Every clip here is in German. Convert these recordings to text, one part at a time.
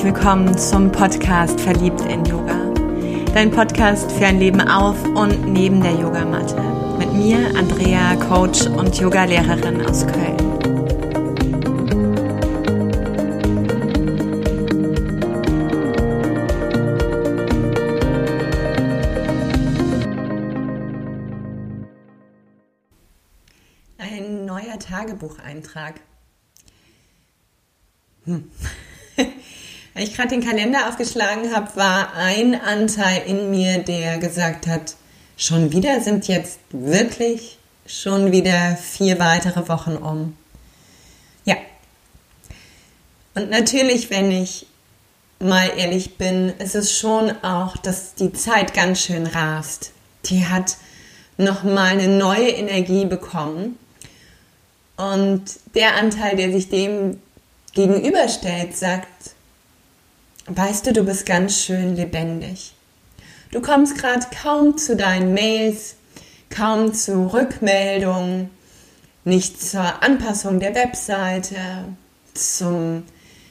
herzlich willkommen zum Podcast Verliebt in Yoga. Dein Podcast für ein Leben auf und neben der Yogamatte. Mit mir, Andrea, Coach und Yogalehrerin aus Köln. Ein neuer Tagebucheintrag. Hm. Als ich gerade den Kalender aufgeschlagen habe, war ein Anteil in mir, der gesagt hat, schon wieder sind jetzt wirklich schon wieder vier weitere Wochen um. Ja. Und natürlich, wenn ich mal ehrlich bin, ist es schon auch, dass die Zeit ganz schön rast. Die hat nochmal eine neue Energie bekommen. Und der Anteil, der sich dem gegenüberstellt, sagt, weißt du, du bist ganz schön lebendig. Du kommst gerade kaum zu deinen Mails, kaum zu Rückmeldungen, nicht zur Anpassung der Webseite, zum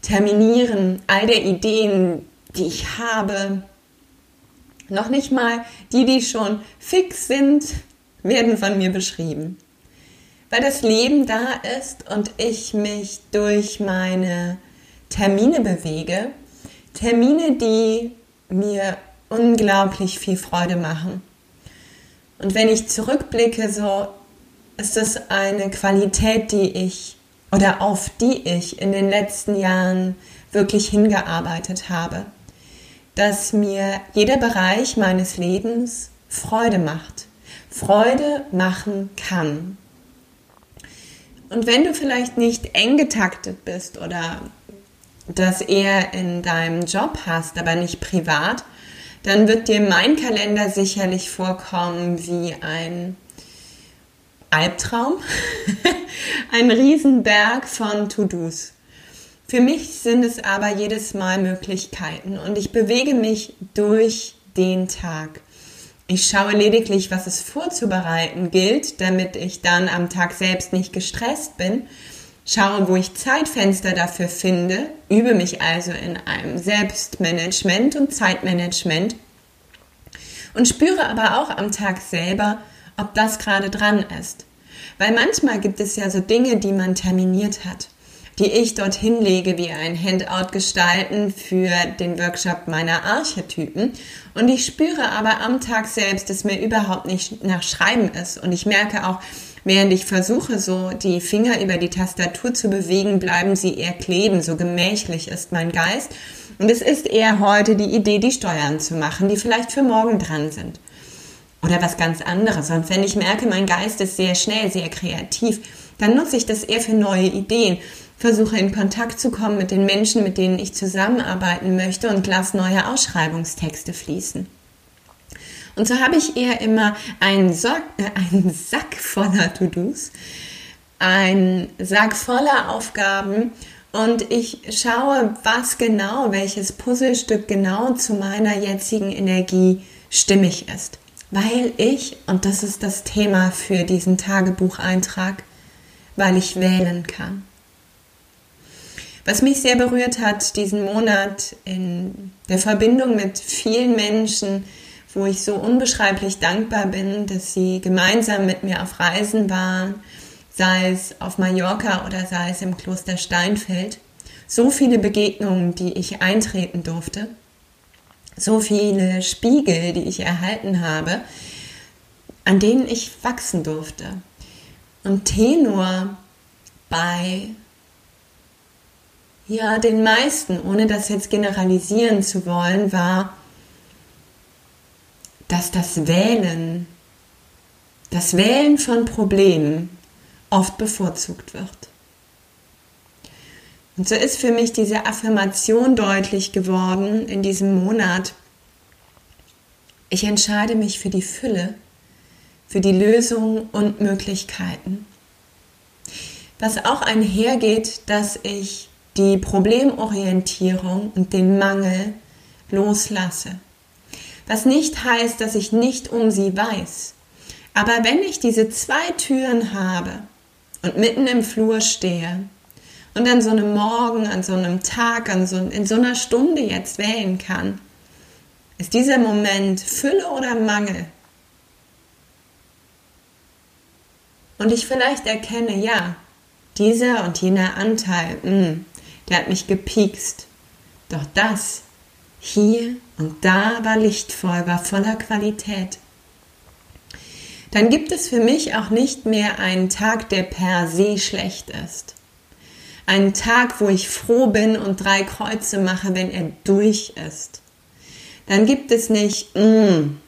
Terminieren all der Ideen, die ich habe. Noch nicht mal die, die schon fix sind, werden von mir beschrieben weil das Leben da ist und ich mich durch meine Termine bewege. Termine, die mir unglaublich viel Freude machen. Und wenn ich zurückblicke, so ist es eine Qualität, die ich oder auf die ich in den letzten Jahren wirklich hingearbeitet habe. Dass mir jeder Bereich meines Lebens Freude macht, Freude machen kann. Und wenn du vielleicht nicht eng getaktet bist oder das eher in deinem Job hast, aber nicht privat, dann wird dir mein Kalender sicherlich vorkommen wie ein Albtraum, ein Riesenberg von To-Dos. Für mich sind es aber jedes Mal Möglichkeiten und ich bewege mich durch den Tag. Ich schaue lediglich, was es vorzubereiten gilt, damit ich dann am Tag selbst nicht gestresst bin. Schaue, wo ich Zeitfenster dafür finde, übe mich also in einem Selbstmanagement und Zeitmanagement und spüre aber auch am Tag selber, ob das gerade dran ist. Weil manchmal gibt es ja so Dinge, die man terminiert hat die ich dorthin lege, wie ein Handout gestalten für den Workshop meiner Archetypen. Und ich spüre aber am Tag selbst, dass mir überhaupt nicht nach Schreiben ist. Und ich merke auch, während ich versuche, so die Finger über die Tastatur zu bewegen, bleiben sie eher kleben. So gemächlich ist mein Geist. Und es ist eher heute die Idee, die Steuern zu machen, die vielleicht für morgen dran sind. Oder was ganz anderes. Und wenn ich merke, mein Geist ist sehr schnell, sehr kreativ, dann nutze ich das eher für neue Ideen versuche in Kontakt zu kommen mit den Menschen, mit denen ich zusammenarbeiten möchte und lasse neue Ausschreibungstexte fließen. Und so habe ich eher immer einen, Sack, äh, einen Sack voller To-Dos, einen Sack voller Aufgaben und ich schaue, was genau, welches Puzzlestück genau zu meiner jetzigen Energie stimmig ist. Weil ich, und das ist das Thema für diesen Tagebucheintrag, weil ich wählen kann. Was mich sehr berührt hat diesen Monat in der Verbindung mit vielen Menschen, wo ich so unbeschreiblich dankbar bin, dass sie gemeinsam mit mir auf Reisen waren, sei es auf Mallorca oder sei es im Kloster Steinfeld. So viele Begegnungen, die ich eintreten durfte, so viele Spiegel, die ich erhalten habe, an denen ich wachsen durfte. Und Tenor bei ja, den meisten, ohne das jetzt generalisieren zu wollen, war, dass das Wählen, das Wählen von Problemen oft bevorzugt wird. Und so ist für mich diese Affirmation deutlich geworden in diesem Monat. Ich entscheide mich für die Fülle, für die Lösungen und Möglichkeiten. Was auch einhergeht, dass ich die Problemorientierung und den Mangel loslasse. Was nicht heißt, dass ich nicht um sie weiß. Aber wenn ich diese zwei Türen habe und mitten im Flur stehe und an so einem Morgen, an so einem Tag, an so, in so einer Stunde jetzt wählen kann. Ist dieser Moment Fülle oder Mangel? Und ich vielleicht erkenne, ja, dieser und jener Anteil, mh, hm, der hat mich gepiekst. Doch das hier und da war lichtvoll, war voller Qualität. Dann gibt es für mich auch nicht mehr einen Tag, der per se schlecht ist. Einen Tag, wo ich froh bin und drei Kreuze mache, wenn er durch ist. Dann gibt es nicht, mm,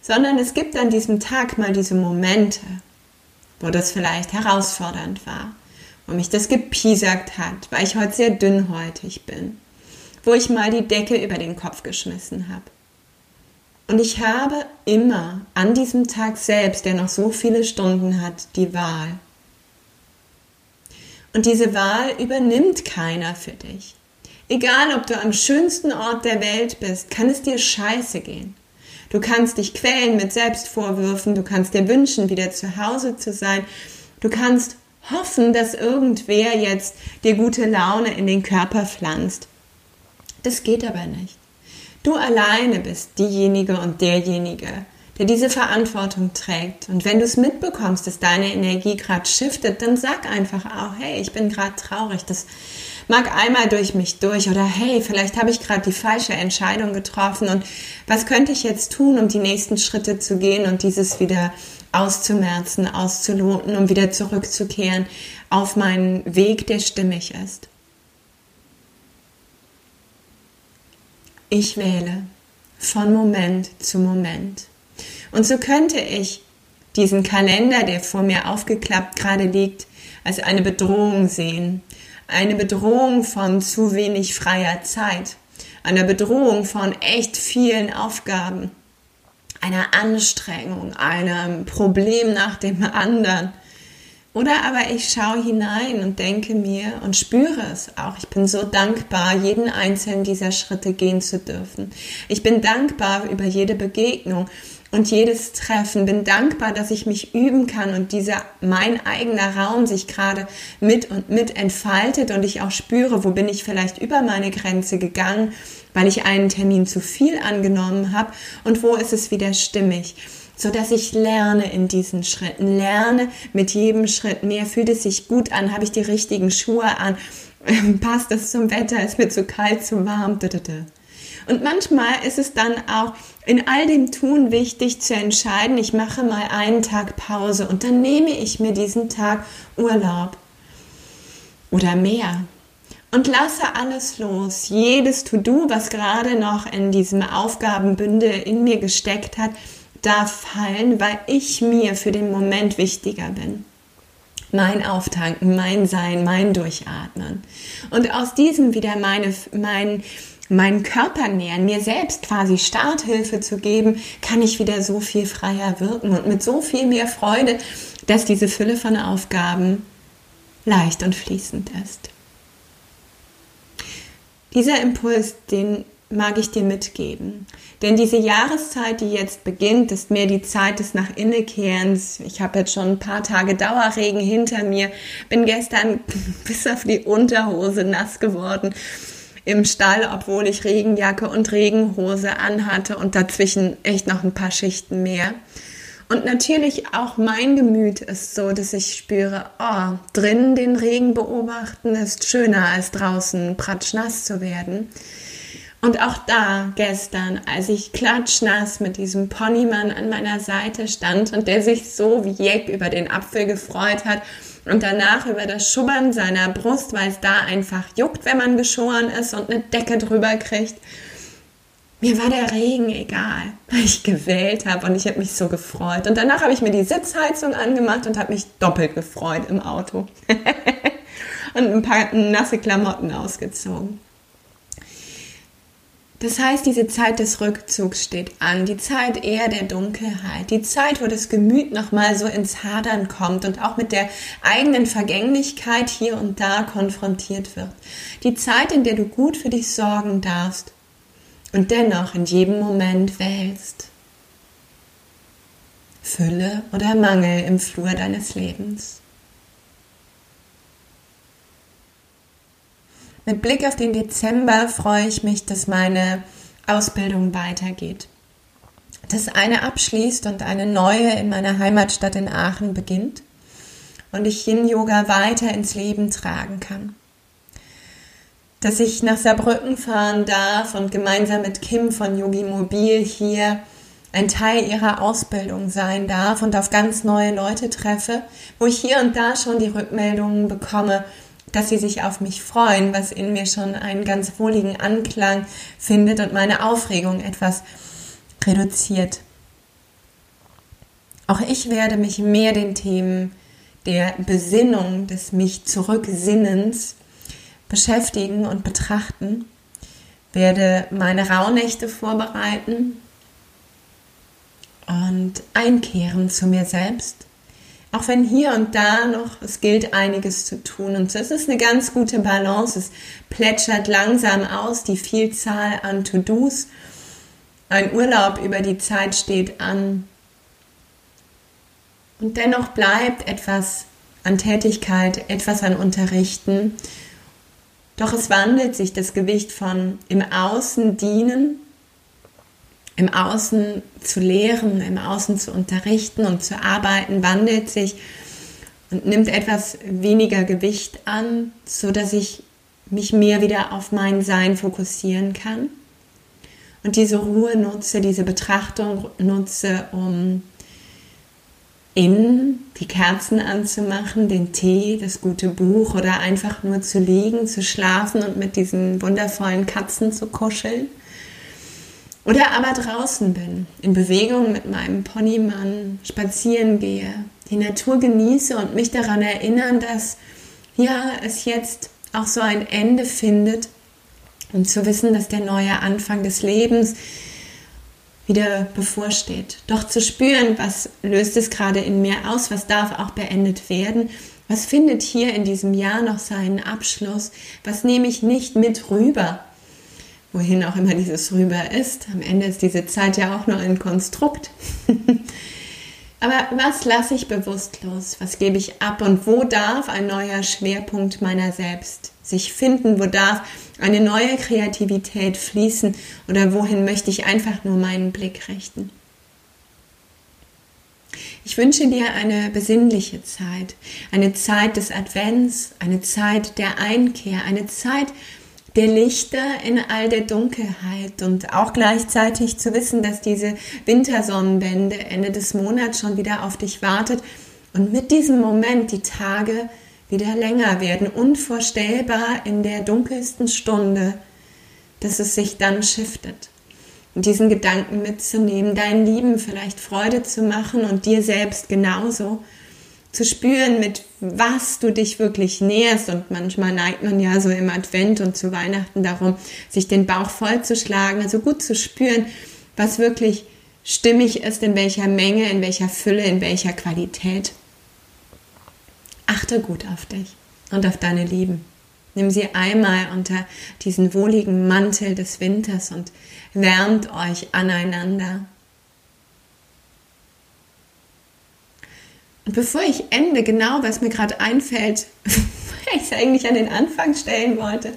sondern es gibt an diesem Tag mal diese Momente, wo das vielleicht herausfordernd war, wo mich das gepiesackt hat, weil ich heute sehr dünnhäutig bin, wo ich mal die Decke über den Kopf geschmissen habe. Und ich habe immer an diesem Tag selbst, der noch so viele Stunden hat, die Wahl. Und diese Wahl übernimmt keiner für dich. Egal, ob du am schönsten Ort der Welt bist, kann es dir scheiße gehen. Du kannst dich quälen mit Selbstvorwürfen, du kannst dir wünschen, wieder zu Hause zu sein. Du kannst hoffen, dass irgendwer jetzt dir gute Laune in den Körper pflanzt. Das geht aber nicht. Du alleine bist diejenige und derjenige, der diese Verantwortung trägt. Und wenn du es mitbekommst, dass deine Energie gerade shiftet, dann sag einfach auch, hey, ich bin gerade traurig. Das mag einmal durch mich durch oder hey, vielleicht habe ich gerade die falsche Entscheidung getroffen und was könnte ich jetzt tun, um die nächsten Schritte zu gehen und dieses wieder auszumerzen, auszuloten, um wieder zurückzukehren auf meinen Weg, der stimmig ist. Ich wähle von Moment zu Moment. Und so könnte ich diesen Kalender, der vor mir aufgeklappt gerade liegt, als eine Bedrohung sehen eine Bedrohung von zu wenig freier Zeit, eine Bedrohung von echt vielen Aufgaben, einer Anstrengung, einem Problem nach dem anderen. Oder aber ich schaue hinein und denke mir und spüre es auch. Ich bin so dankbar, jeden einzelnen dieser Schritte gehen zu dürfen. Ich bin dankbar über jede Begegnung und jedes Treffen. Bin dankbar, dass ich mich üben kann und dieser mein eigener Raum sich gerade mit und mit entfaltet und ich auch spüre, wo bin ich vielleicht über meine Grenze gegangen, weil ich einen Termin zu viel angenommen habe und wo ist es wieder stimmig so dass ich lerne in diesen Schritten, lerne mit jedem Schritt. Mehr, fühlt es sich gut an, habe ich die richtigen Schuhe an, passt es zum Wetter, ist mir zu kalt, zu warm, und manchmal ist es dann auch in all dem Tun wichtig zu entscheiden, ich mache mal einen Tag Pause und dann nehme ich mir diesen Tag Urlaub oder mehr und lasse alles los. Jedes To-Do, was gerade noch in diesem Aufgabenbündel in mir gesteckt hat, darf fallen, weil ich mir für den Moment wichtiger bin. Mein Auftanken, mein Sein, mein Durchatmen. Und aus diesem wieder meine, mein, meinen Körper nähern, mir selbst quasi Starthilfe zu geben, kann ich wieder so viel freier wirken und mit so viel mehr Freude, dass diese Fülle von Aufgaben leicht und fließend ist. Dieser Impuls, den mag ich dir mitgeben. Denn diese Jahreszeit, die jetzt beginnt, ist mehr die Zeit des Nach Innekehrens. Ich habe jetzt schon ein paar Tage Dauerregen hinter mir, bin gestern bis auf die Unterhose nass geworden im Stall, obwohl ich Regenjacke und Regenhose anhatte und dazwischen echt noch ein paar Schichten mehr. Und natürlich auch mein Gemüt ist so, dass ich spüre, oh, drinnen den Regen beobachten ist schöner als draußen pratschnass zu werden. Und auch da gestern, als ich klatschnass mit diesem Ponymann an meiner Seite stand und der sich so wie Jeck über den Apfel gefreut hat und danach über das Schubbern seiner Brust, weil es da einfach juckt, wenn man geschoren ist und eine Decke drüber kriegt. Mir war der Regen egal, weil ich gewählt habe und ich habe mich so gefreut. Und danach habe ich mir die Sitzheizung angemacht und habe mich doppelt gefreut im Auto. und ein paar nasse Klamotten ausgezogen. Das heißt, diese Zeit des Rückzugs steht an, die Zeit eher der Dunkelheit, die Zeit, wo das Gemüt nochmal so ins Hadern kommt und auch mit der eigenen Vergänglichkeit hier und da konfrontiert wird. Die Zeit, in der du gut für dich sorgen darfst und dennoch in jedem Moment wählst. Fülle oder Mangel im Flur deines Lebens. Mit Blick auf den Dezember freue ich mich, dass meine Ausbildung weitergeht. Dass eine abschließt und eine neue in meiner Heimatstadt in Aachen beginnt und ich Yin-Yoga weiter ins Leben tragen kann. Dass ich nach Saarbrücken fahren darf und gemeinsam mit Kim von Yogi Mobil hier ein Teil ihrer Ausbildung sein darf und auf ganz neue Leute treffe, wo ich hier und da schon die Rückmeldungen bekomme, dass sie sich auf mich freuen, was in mir schon einen ganz wohligen Anklang findet und meine Aufregung etwas reduziert. Auch ich werde mich mehr den Themen der Besinnung, des mich zurücksinnens beschäftigen und betrachten, werde meine Rauhnächte vorbereiten und einkehren zu mir selbst. Auch wenn hier und da noch, es gilt einiges zu tun. Und es ist eine ganz gute Balance. Es plätschert langsam aus, die Vielzahl an To-Dos. Ein Urlaub über die Zeit steht an. Und dennoch bleibt etwas an Tätigkeit, etwas an Unterrichten. Doch es wandelt sich das Gewicht von im Außen dienen im Außen zu lehren, im Außen zu unterrichten und zu arbeiten, wandelt sich und nimmt etwas weniger Gewicht an, so dass ich mich mehr wieder auf mein Sein fokussieren kann. Und diese Ruhe nutze, diese Betrachtung nutze, um innen die Kerzen anzumachen, den Tee, das gute Buch oder einfach nur zu liegen, zu schlafen und mit diesen wundervollen Katzen zu kuscheln oder aber draußen bin, in Bewegung mit meinem Ponymann, spazieren gehe, die Natur genieße und mich daran erinnern, dass ja, es jetzt auch so ein Ende findet und zu wissen, dass der neue Anfang des Lebens wieder bevorsteht. Doch zu spüren, was löst es gerade in mir aus, was darf auch beendet werden, was findet hier in diesem Jahr noch seinen Abschluss, was nehme ich nicht mit rüber wohin auch immer dieses rüber ist. Am Ende ist diese Zeit ja auch nur ein Konstrukt. Aber was lasse ich bewusst los? Was gebe ich ab? Und wo darf ein neuer Schwerpunkt meiner selbst sich finden? Wo darf eine neue Kreativität fließen? Oder wohin möchte ich einfach nur meinen Blick richten? Ich wünsche dir eine besinnliche Zeit, eine Zeit des Advents, eine Zeit der Einkehr, eine Zeit, der Lichter in all der Dunkelheit und auch gleichzeitig zu wissen, dass diese Wintersonnenwende Ende des Monats schon wieder auf dich wartet und mit diesem Moment die Tage wieder länger werden, unvorstellbar in der dunkelsten Stunde, dass es sich dann shiftet. Und diesen Gedanken mitzunehmen, deinen Lieben vielleicht Freude zu machen und dir selbst genauso zu spüren, mit was du dich wirklich näherst. Und manchmal neigt man ja so im Advent und zu Weihnachten darum, sich den Bauch vollzuschlagen. Also gut zu spüren, was wirklich stimmig ist, in welcher Menge, in welcher Fülle, in welcher Qualität. Achte gut auf dich und auf deine Lieben. Nimm sie einmal unter diesen wohligen Mantel des Winters und wärmt euch aneinander. Bevor ich ende, genau was mir gerade einfällt, weil ich es eigentlich an den Anfang stellen wollte.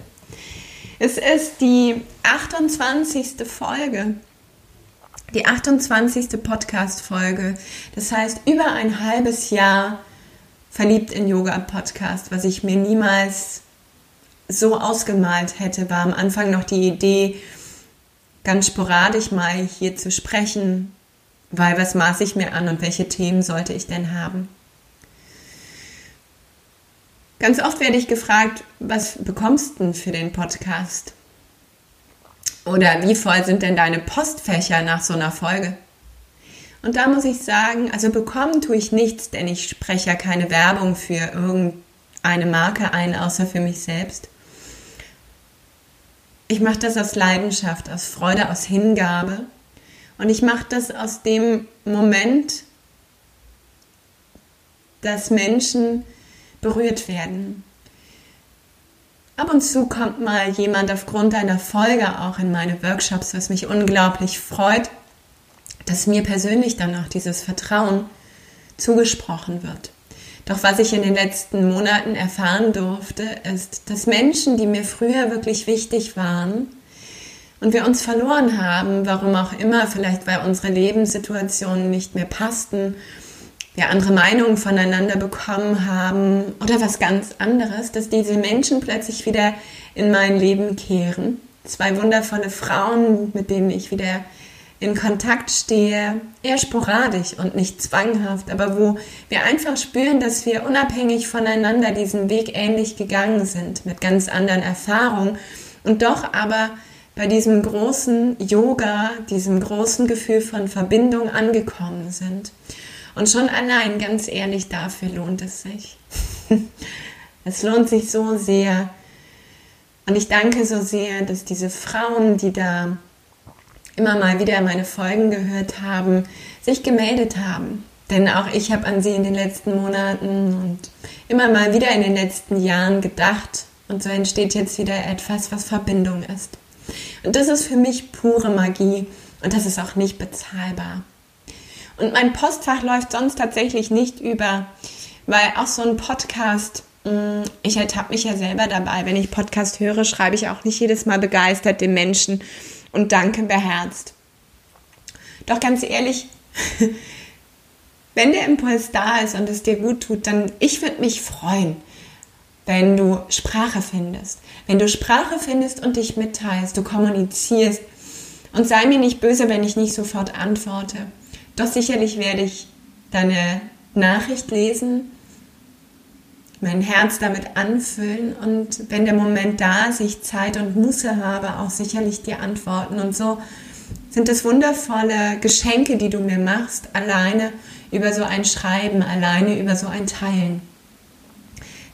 Es ist die 28. Folge. Die 28. Podcast-Folge. Das heißt, über ein halbes Jahr verliebt in Yoga-Podcast, was ich mir niemals so ausgemalt hätte, war am Anfang noch die Idee, ganz sporadisch mal hier zu sprechen, weil was maße ich mir an und welche Themen sollte ich denn haben? Ganz oft werde ich gefragt, was bekommst du denn für den Podcast? Oder wie voll sind denn deine Postfächer nach so einer Folge? Und da muss ich sagen, also bekommen tue ich nichts, denn ich spreche ja keine Werbung für irgendeine Marke ein, außer für mich selbst. Ich mache das aus Leidenschaft, aus Freude, aus Hingabe und ich mache das aus dem Moment, dass Menschen berührt werden. Ab und zu kommt mal jemand aufgrund einer Folge auch in meine Workshops, was mich unglaublich freut, dass mir persönlich dann auch dieses Vertrauen zugesprochen wird. Doch was ich in den letzten Monaten erfahren durfte, ist, dass Menschen, die mir früher wirklich wichtig waren und wir uns verloren haben, warum auch immer, vielleicht weil unsere Lebenssituationen nicht mehr passten, wir andere Meinungen voneinander bekommen haben oder was ganz anderes, dass diese Menschen plötzlich wieder in mein Leben kehren. Zwei wundervolle Frauen, mit denen ich wieder in Kontakt stehe, eher sporadisch und nicht zwanghaft, aber wo wir einfach spüren, dass wir unabhängig voneinander diesen Weg ähnlich gegangen sind, mit ganz anderen Erfahrungen und doch aber bei diesem großen Yoga, diesem großen Gefühl von Verbindung angekommen sind. Und schon allein, ganz ehrlich, dafür lohnt es sich. es lohnt sich so sehr. Und ich danke so sehr, dass diese Frauen, die da immer mal wieder meine Folgen gehört haben, sich gemeldet haben. Denn auch ich habe an sie in den letzten Monaten und immer mal wieder in den letzten Jahren gedacht. Und so entsteht jetzt wieder etwas, was Verbindung ist. Und das ist für mich pure Magie und das ist auch nicht bezahlbar. Und mein Postfach läuft sonst tatsächlich nicht über, weil auch so ein Podcast, mm, ich ertappe mich ja selber dabei. Wenn ich Podcast höre, schreibe ich auch nicht jedes Mal begeistert dem Menschen und danke beherzt. Doch ganz ehrlich, wenn der Impuls da ist und es dir gut tut, dann ich würde mich freuen, wenn du Sprache findest. Wenn du Sprache findest und dich mitteilst, du kommunizierst. Und sei mir nicht böse, wenn ich nicht sofort antworte. Doch sicherlich werde ich deine Nachricht lesen, mein Herz damit anfüllen und wenn der Moment da ist, ich Zeit und Muße habe, auch sicherlich dir antworten. Und so sind es wundervolle Geschenke, die du mir machst, alleine über so ein Schreiben, alleine über so ein Teilen.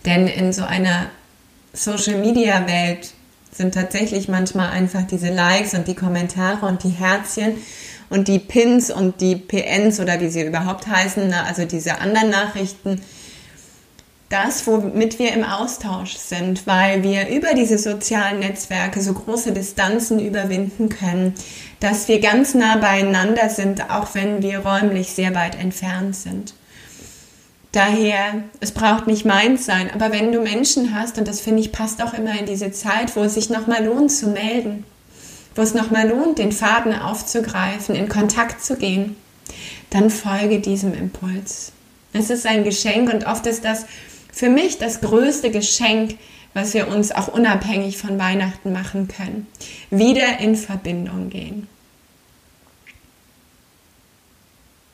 Denn in so einer Social-Media-Welt sind tatsächlich manchmal einfach diese Likes und die Kommentare und die Herzchen und die Pins und die PNs oder wie sie überhaupt heißen, also diese anderen Nachrichten, das, womit wir im Austausch sind, weil wir über diese sozialen Netzwerke so große Distanzen überwinden können, dass wir ganz nah beieinander sind, auch wenn wir räumlich sehr weit entfernt sind. Daher, es braucht nicht meins sein, aber wenn du Menschen hast, und das finde ich passt auch immer in diese Zeit, wo es sich nochmal lohnt zu melden, wo es nochmal lohnt, den Faden aufzugreifen, in Kontakt zu gehen, dann folge diesem Impuls. Es ist ein Geschenk und oft ist das für mich das größte Geschenk, was wir uns auch unabhängig von Weihnachten machen können. Wieder in Verbindung gehen.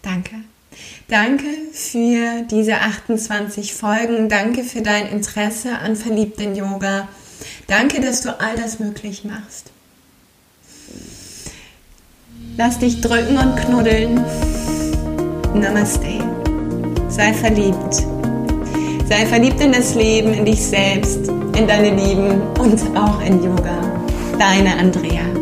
Danke. Danke für diese 28 Folgen. Danke für dein Interesse an verliebten Yoga. Danke, dass du all das möglich machst. Lass dich drücken und knuddeln. Namaste. Sei verliebt. Sei verliebt in das Leben, in dich selbst, in deine Lieben und auch in Yoga. Deine Andrea.